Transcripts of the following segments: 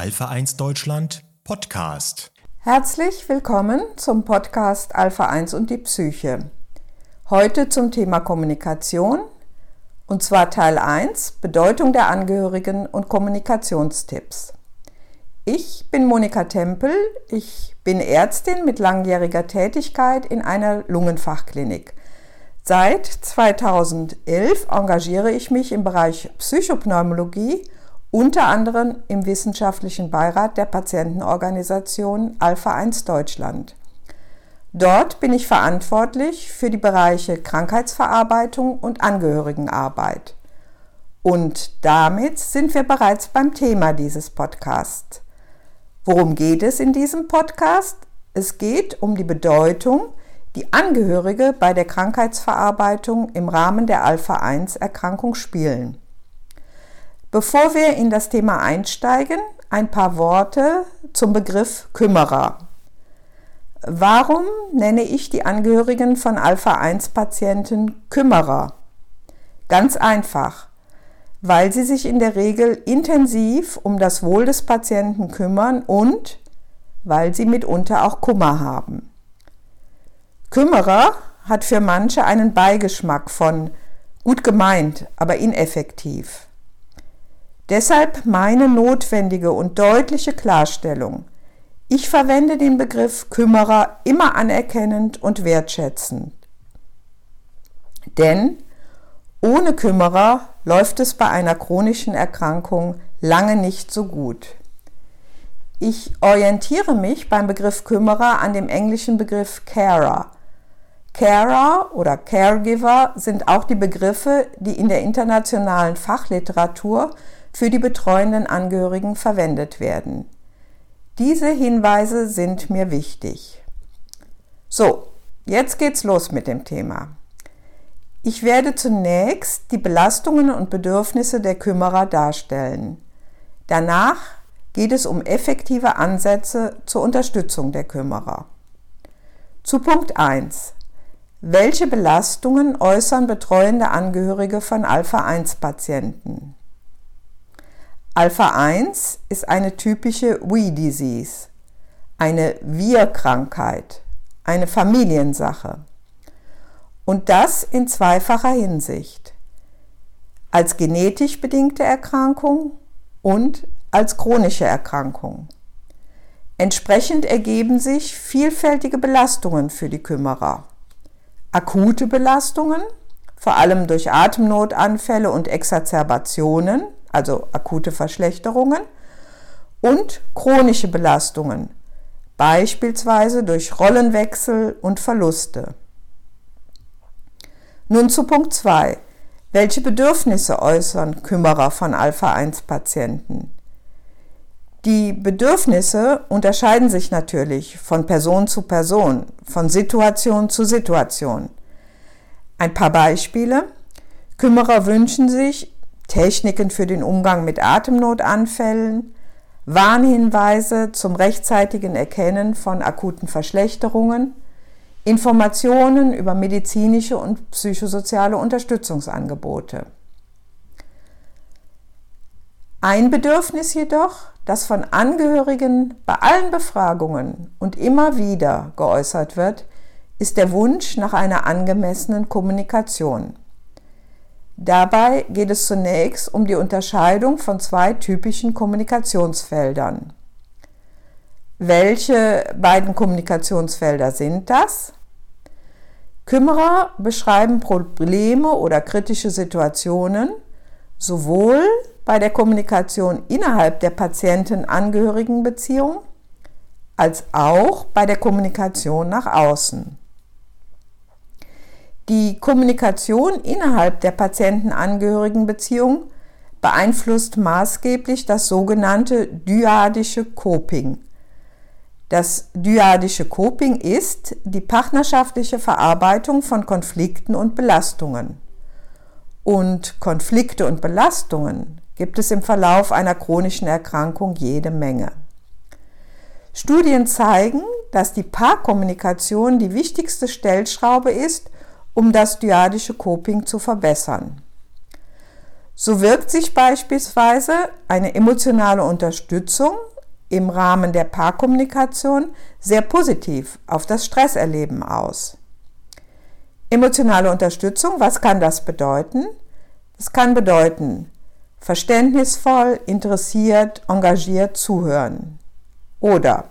Alpha 1 Deutschland Podcast. Herzlich willkommen zum Podcast Alpha 1 und die Psyche. Heute zum Thema Kommunikation und zwar Teil 1 Bedeutung der Angehörigen und Kommunikationstipps. Ich bin Monika Tempel, ich bin Ärztin mit langjähriger Tätigkeit in einer Lungenfachklinik. Seit 2011 engagiere ich mich im Bereich Psychopneumologie unter anderem im wissenschaftlichen Beirat der Patientenorganisation Alpha 1 Deutschland. Dort bin ich verantwortlich für die Bereiche Krankheitsverarbeitung und Angehörigenarbeit. Und damit sind wir bereits beim Thema dieses Podcasts. Worum geht es in diesem Podcast? Es geht um die Bedeutung, die Angehörige bei der Krankheitsverarbeitung im Rahmen der Alpha-1-Erkrankung spielen. Bevor wir in das Thema einsteigen, ein paar Worte zum Begriff Kümmerer. Warum nenne ich die Angehörigen von Alpha-1-Patienten Kümmerer? Ganz einfach, weil sie sich in der Regel intensiv um das Wohl des Patienten kümmern und weil sie mitunter auch Kummer haben. Kümmerer hat für manche einen Beigeschmack von gut gemeint, aber ineffektiv. Deshalb meine notwendige und deutliche Klarstellung. Ich verwende den Begriff Kümmerer immer anerkennend und wertschätzend. Denn ohne Kümmerer läuft es bei einer chronischen Erkrankung lange nicht so gut. Ich orientiere mich beim Begriff Kümmerer an dem englischen Begriff Carer. Carer oder Caregiver sind auch die Begriffe, die in der internationalen Fachliteratur für die betreuenden Angehörigen verwendet werden. Diese Hinweise sind mir wichtig. So, jetzt geht's los mit dem Thema. Ich werde zunächst die Belastungen und Bedürfnisse der Kümmerer darstellen. Danach geht es um effektive Ansätze zur Unterstützung der Kümmerer. Zu Punkt 1. Welche Belastungen äußern betreuende Angehörige von Alpha-1-Patienten? Alpha 1 ist eine typische We-Disease, eine Wir-Krankheit, eine Familiensache. Und das in zweifacher Hinsicht. Als genetisch bedingte Erkrankung und als chronische Erkrankung. Entsprechend ergeben sich vielfältige Belastungen für die Kümmerer. Akute Belastungen, vor allem durch Atemnotanfälle und Exacerbationen, also akute Verschlechterungen, und chronische Belastungen, beispielsweise durch Rollenwechsel und Verluste. Nun zu Punkt 2. Welche Bedürfnisse äußern Kümmerer von Alpha-1-Patienten? Die Bedürfnisse unterscheiden sich natürlich von Person zu Person, von Situation zu Situation. Ein paar Beispiele. Kümmerer wünschen sich Techniken für den Umgang mit Atemnotanfällen, Warnhinweise zum rechtzeitigen Erkennen von akuten Verschlechterungen, Informationen über medizinische und psychosoziale Unterstützungsangebote. Ein Bedürfnis jedoch, das von Angehörigen bei allen Befragungen und immer wieder geäußert wird, ist der Wunsch nach einer angemessenen Kommunikation. Dabei geht es zunächst um die Unterscheidung von zwei typischen Kommunikationsfeldern. Welche beiden Kommunikationsfelder sind das? Kümmerer beschreiben Probleme oder kritische Situationen sowohl bei der Kommunikation innerhalb der Patienten-Angehörigen-Beziehung als auch bei der Kommunikation nach außen. Die Kommunikation innerhalb der Patientenangehörigenbeziehung beeinflusst maßgeblich das sogenannte dyadische Coping. Das dyadische Coping ist die partnerschaftliche Verarbeitung von Konflikten und Belastungen. Und Konflikte und Belastungen gibt es im Verlauf einer chronischen Erkrankung jede Menge. Studien zeigen, dass die Paarkommunikation die wichtigste Stellschraube ist, um das dyadische Coping zu verbessern. So wirkt sich beispielsweise eine emotionale Unterstützung im Rahmen der Paarkommunikation sehr positiv auf das Stresserleben aus. Emotionale Unterstützung, was kann das bedeuten? Es kann bedeuten, verständnisvoll, interessiert, engagiert zuhören. Oder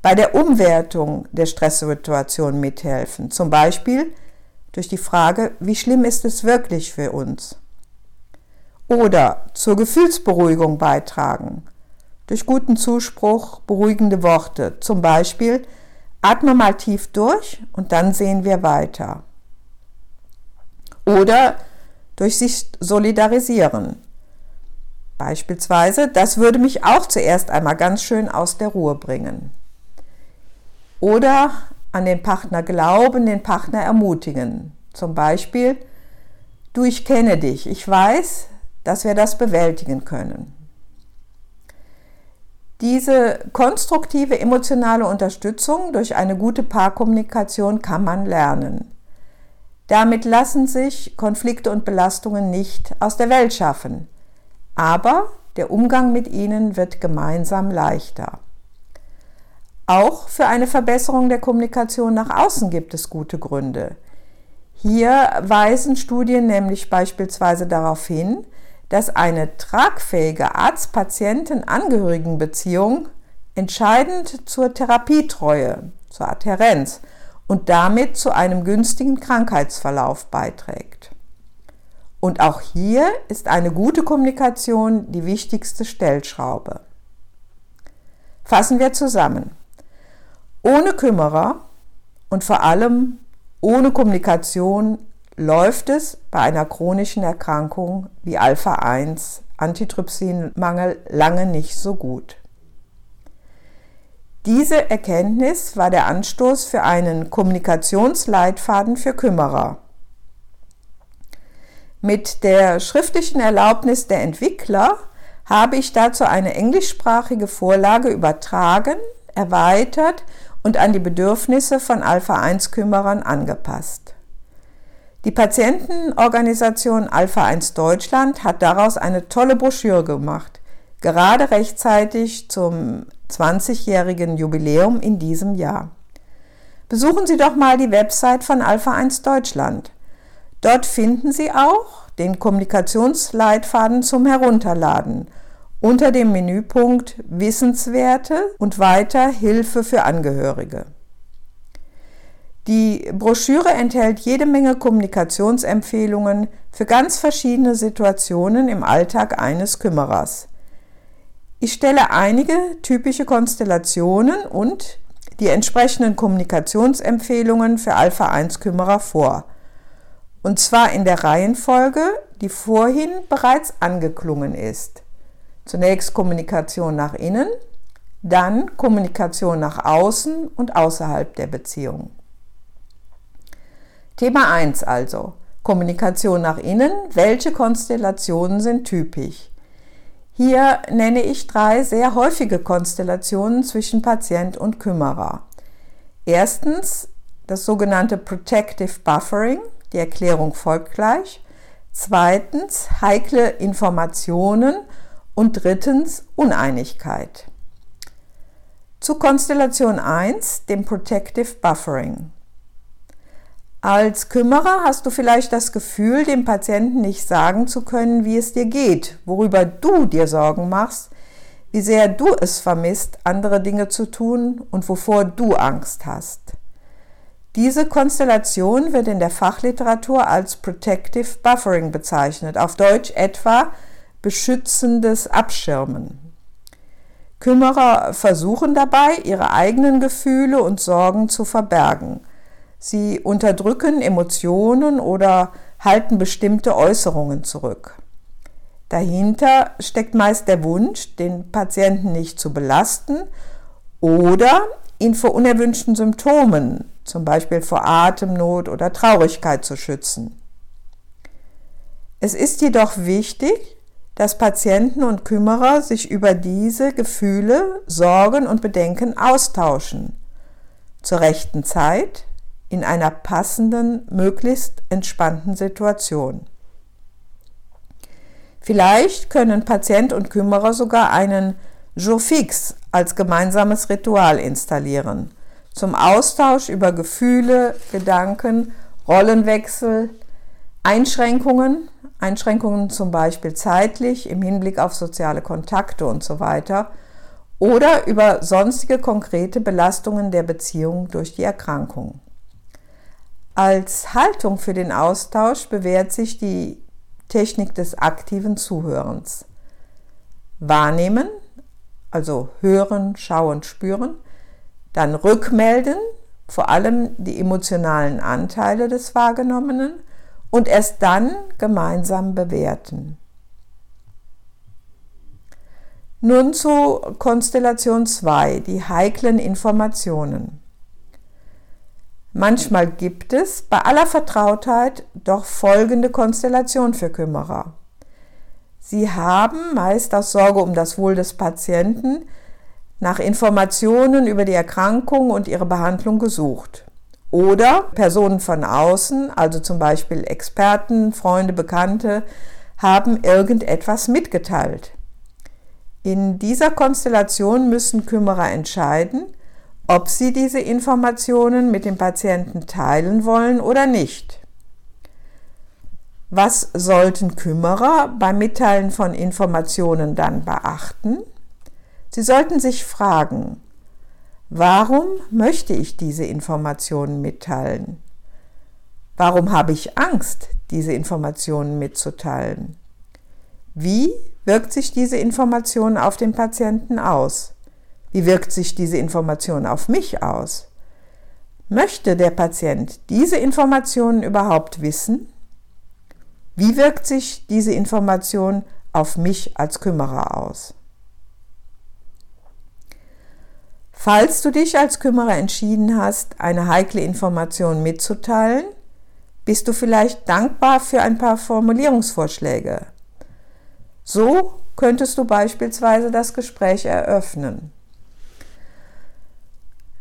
bei der Umwertung der Stresssituation mithelfen, zum Beispiel durch die Frage, wie schlimm ist es wirklich für uns? Oder zur Gefühlsberuhigung beitragen, durch guten Zuspruch, beruhigende Worte, zum Beispiel, atme mal tief durch und dann sehen wir weiter. Oder durch sich solidarisieren. Beispielsweise, das würde mich auch zuerst einmal ganz schön aus der Ruhe bringen. Oder an den Partner glauben, den Partner ermutigen. Zum Beispiel, du, ich kenne dich, ich weiß, dass wir das bewältigen können. Diese konstruktive emotionale Unterstützung durch eine gute Paarkommunikation kann man lernen. Damit lassen sich Konflikte und Belastungen nicht aus der Welt schaffen, aber der Umgang mit ihnen wird gemeinsam leichter. Auch für eine Verbesserung der Kommunikation nach außen gibt es gute Gründe. Hier weisen Studien nämlich beispielsweise darauf hin, dass eine tragfähige Arzt-Patienten-Angehörigen-Beziehung entscheidend zur Therapietreue, zur Adhärenz und damit zu einem günstigen Krankheitsverlauf beiträgt. Und auch hier ist eine gute Kommunikation die wichtigste Stellschraube. Fassen wir zusammen. Ohne Kümmerer und vor allem ohne Kommunikation läuft es bei einer chronischen Erkrankung wie Alpha-1 Antitrypsinmangel lange nicht so gut. Diese Erkenntnis war der Anstoß für einen Kommunikationsleitfaden für Kümmerer. Mit der schriftlichen Erlaubnis der Entwickler habe ich dazu eine englischsprachige Vorlage übertragen, erweitert und an die Bedürfnisse von Alpha-1-Kümmerern angepasst. Die Patientenorganisation Alpha 1 Deutschland hat daraus eine tolle Broschüre gemacht, gerade rechtzeitig zum 20-jährigen Jubiläum in diesem Jahr. Besuchen Sie doch mal die Website von Alpha 1 Deutschland. Dort finden Sie auch den Kommunikationsleitfaden zum Herunterladen unter dem Menüpunkt Wissenswerte und weiter Hilfe für Angehörige. Die Broschüre enthält jede Menge Kommunikationsempfehlungen für ganz verschiedene Situationen im Alltag eines Kümmerers. Ich stelle einige typische Konstellationen und die entsprechenden Kommunikationsempfehlungen für Alpha-1-Kümmerer vor. Und zwar in der Reihenfolge, die vorhin bereits angeklungen ist. Zunächst Kommunikation nach innen, dann Kommunikation nach außen und außerhalb der Beziehung. Thema 1 also. Kommunikation nach innen. Welche Konstellationen sind typisch? Hier nenne ich drei sehr häufige Konstellationen zwischen Patient und Kümmerer. Erstens das sogenannte Protective Buffering. Die Erklärung folgt gleich. Zweitens heikle Informationen und drittens Uneinigkeit. Zu Konstellation 1, dem Protective Buffering. Als Kümmerer hast du vielleicht das Gefühl, dem Patienten nicht sagen zu können, wie es dir geht, worüber du dir Sorgen machst, wie sehr du es vermisst, andere Dinge zu tun und wovor du Angst hast. Diese Konstellation wird in der Fachliteratur als Protective Buffering bezeichnet, auf Deutsch etwa beschützendes Abschirmen. Kümmerer versuchen dabei, ihre eigenen Gefühle und Sorgen zu verbergen – Sie unterdrücken Emotionen oder halten bestimmte Äußerungen zurück. Dahinter steckt meist der Wunsch, den Patienten nicht zu belasten oder ihn vor unerwünschten Symptomen, zum Beispiel vor Atemnot oder Traurigkeit, zu schützen. Es ist jedoch wichtig, dass Patienten und Kümmerer sich über diese Gefühle, Sorgen und Bedenken austauschen. Zur rechten Zeit, in einer passenden, möglichst entspannten Situation. Vielleicht können Patient und Kümmerer sogar einen Jour fix als gemeinsames Ritual installieren. Zum Austausch über Gefühle, Gedanken, Rollenwechsel, Einschränkungen, Einschränkungen zum Beispiel zeitlich im Hinblick auf soziale Kontakte und so weiter oder über sonstige konkrete Belastungen der Beziehung durch die Erkrankung. Als Haltung für den Austausch bewährt sich die Technik des aktiven Zuhörens. Wahrnehmen, also hören, schauen, spüren, dann rückmelden, vor allem die emotionalen Anteile des Wahrgenommenen und erst dann gemeinsam bewerten. Nun zu Konstellation 2, die heiklen Informationen. Manchmal gibt es bei aller Vertrautheit doch folgende Konstellation für Kümmerer. Sie haben meist aus Sorge um das Wohl des Patienten nach Informationen über die Erkrankung und ihre Behandlung gesucht. Oder Personen von außen, also zum Beispiel Experten, Freunde, Bekannte, haben irgendetwas mitgeteilt. In dieser Konstellation müssen Kümmerer entscheiden, ob sie diese Informationen mit dem Patienten teilen wollen oder nicht. Was sollten Kümmerer beim Mitteilen von Informationen dann beachten? Sie sollten sich fragen, warum möchte ich diese Informationen mitteilen? Warum habe ich Angst, diese Informationen mitzuteilen? Wie wirkt sich diese Information auf den Patienten aus? Wie wirkt sich diese Information auf mich aus? Möchte der Patient diese Informationen überhaupt wissen? Wie wirkt sich diese Information auf mich als Kümmerer aus? Falls du dich als Kümmerer entschieden hast, eine heikle Information mitzuteilen, bist du vielleicht dankbar für ein paar Formulierungsvorschläge. So könntest du beispielsweise das Gespräch eröffnen.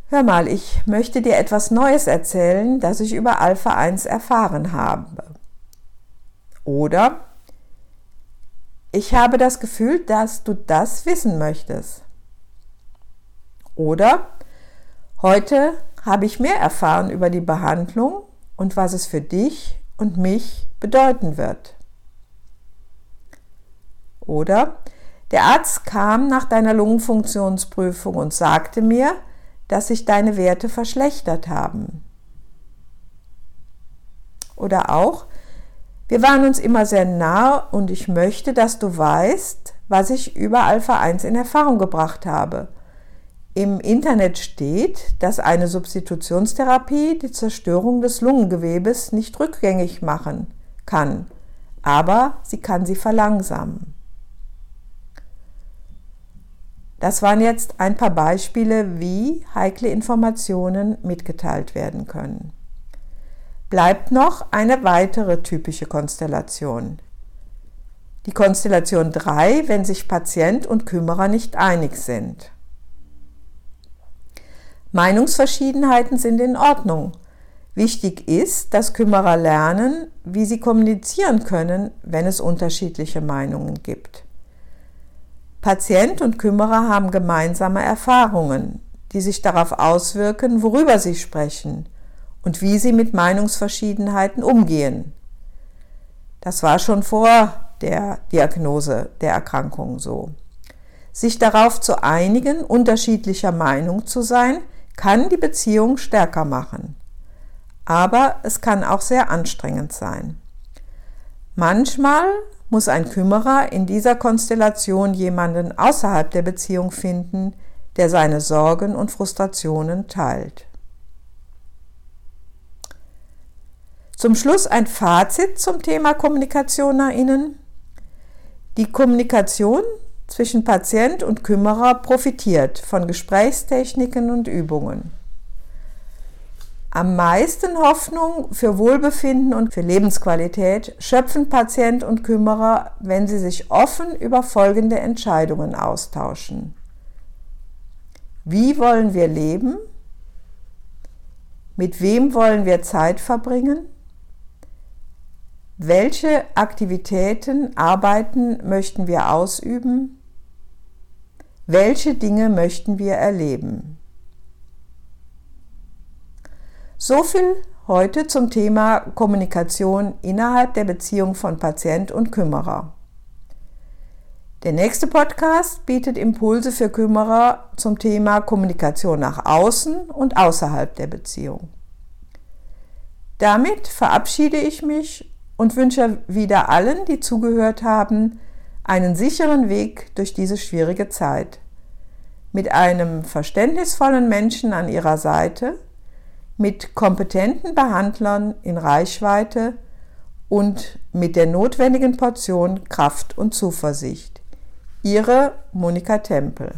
Hör mal, ich möchte dir etwas Neues erzählen, das ich über Alpha 1 erfahren habe. Oder ich habe das Gefühl, dass du das wissen möchtest. Oder heute habe ich mehr erfahren über die Behandlung und was es für dich und mich bedeuten wird. Oder der Arzt kam nach deiner Lungenfunktionsprüfung und sagte mir, dass sich deine Werte verschlechtert haben. Oder auch, wir waren uns immer sehr nah und ich möchte, dass du weißt, was ich über Alpha 1 in Erfahrung gebracht habe. Im Internet steht, dass eine Substitutionstherapie die Zerstörung des Lungengewebes nicht rückgängig machen kann, aber sie kann sie verlangsamen. Das waren jetzt ein paar Beispiele, wie heikle Informationen mitgeteilt werden können bleibt noch eine weitere typische Konstellation. Die Konstellation 3, wenn sich Patient und Kümmerer nicht einig sind. Meinungsverschiedenheiten sind in Ordnung. Wichtig ist, dass Kümmerer lernen, wie sie kommunizieren können, wenn es unterschiedliche Meinungen gibt. Patient und Kümmerer haben gemeinsame Erfahrungen, die sich darauf auswirken, worüber sie sprechen und wie sie mit Meinungsverschiedenheiten umgehen. Das war schon vor der Diagnose der Erkrankung so. Sich darauf zu einigen, unterschiedlicher Meinung zu sein, kann die Beziehung stärker machen. Aber es kann auch sehr anstrengend sein. Manchmal muss ein Kümmerer in dieser Konstellation jemanden außerhalb der Beziehung finden, der seine Sorgen und Frustrationen teilt. Zum Schluss ein Fazit zum Thema Kommunikation nach innen. Die Kommunikation zwischen Patient und Kümmerer profitiert von Gesprächstechniken und Übungen. Am meisten Hoffnung für Wohlbefinden und für Lebensqualität schöpfen Patient und Kümmerer, wenn sie sich offen über folgende Entscheidungen austauschen. Wie wollen wir leben? Mit wem wollen wir Zeit verbringen? Welche Aktivitäten, Arbeiten möchten wir ausüben? Welche Dinge möchten wir erleben? So viel heute zum Thema Kommunikation innerhalb der Beziehung von Patient und Kümmerer. Der nächste Podcast bietet Impulse für Kümmerer zum Thema Kommunikation nach außen und außerhalb der Beziehung. Damit verabschiede ich mich und wünsche wieder allen, die zugehört haben, einen sicheren Weg durch diese schwierige Zeit. Mit einem verständnisvollen Menschen an ihrer Seite, mit kompetenten Behandlern in Reichweite und mit der notwendigen Portion Kraft und Zuversicht. Ihre Monika Tempel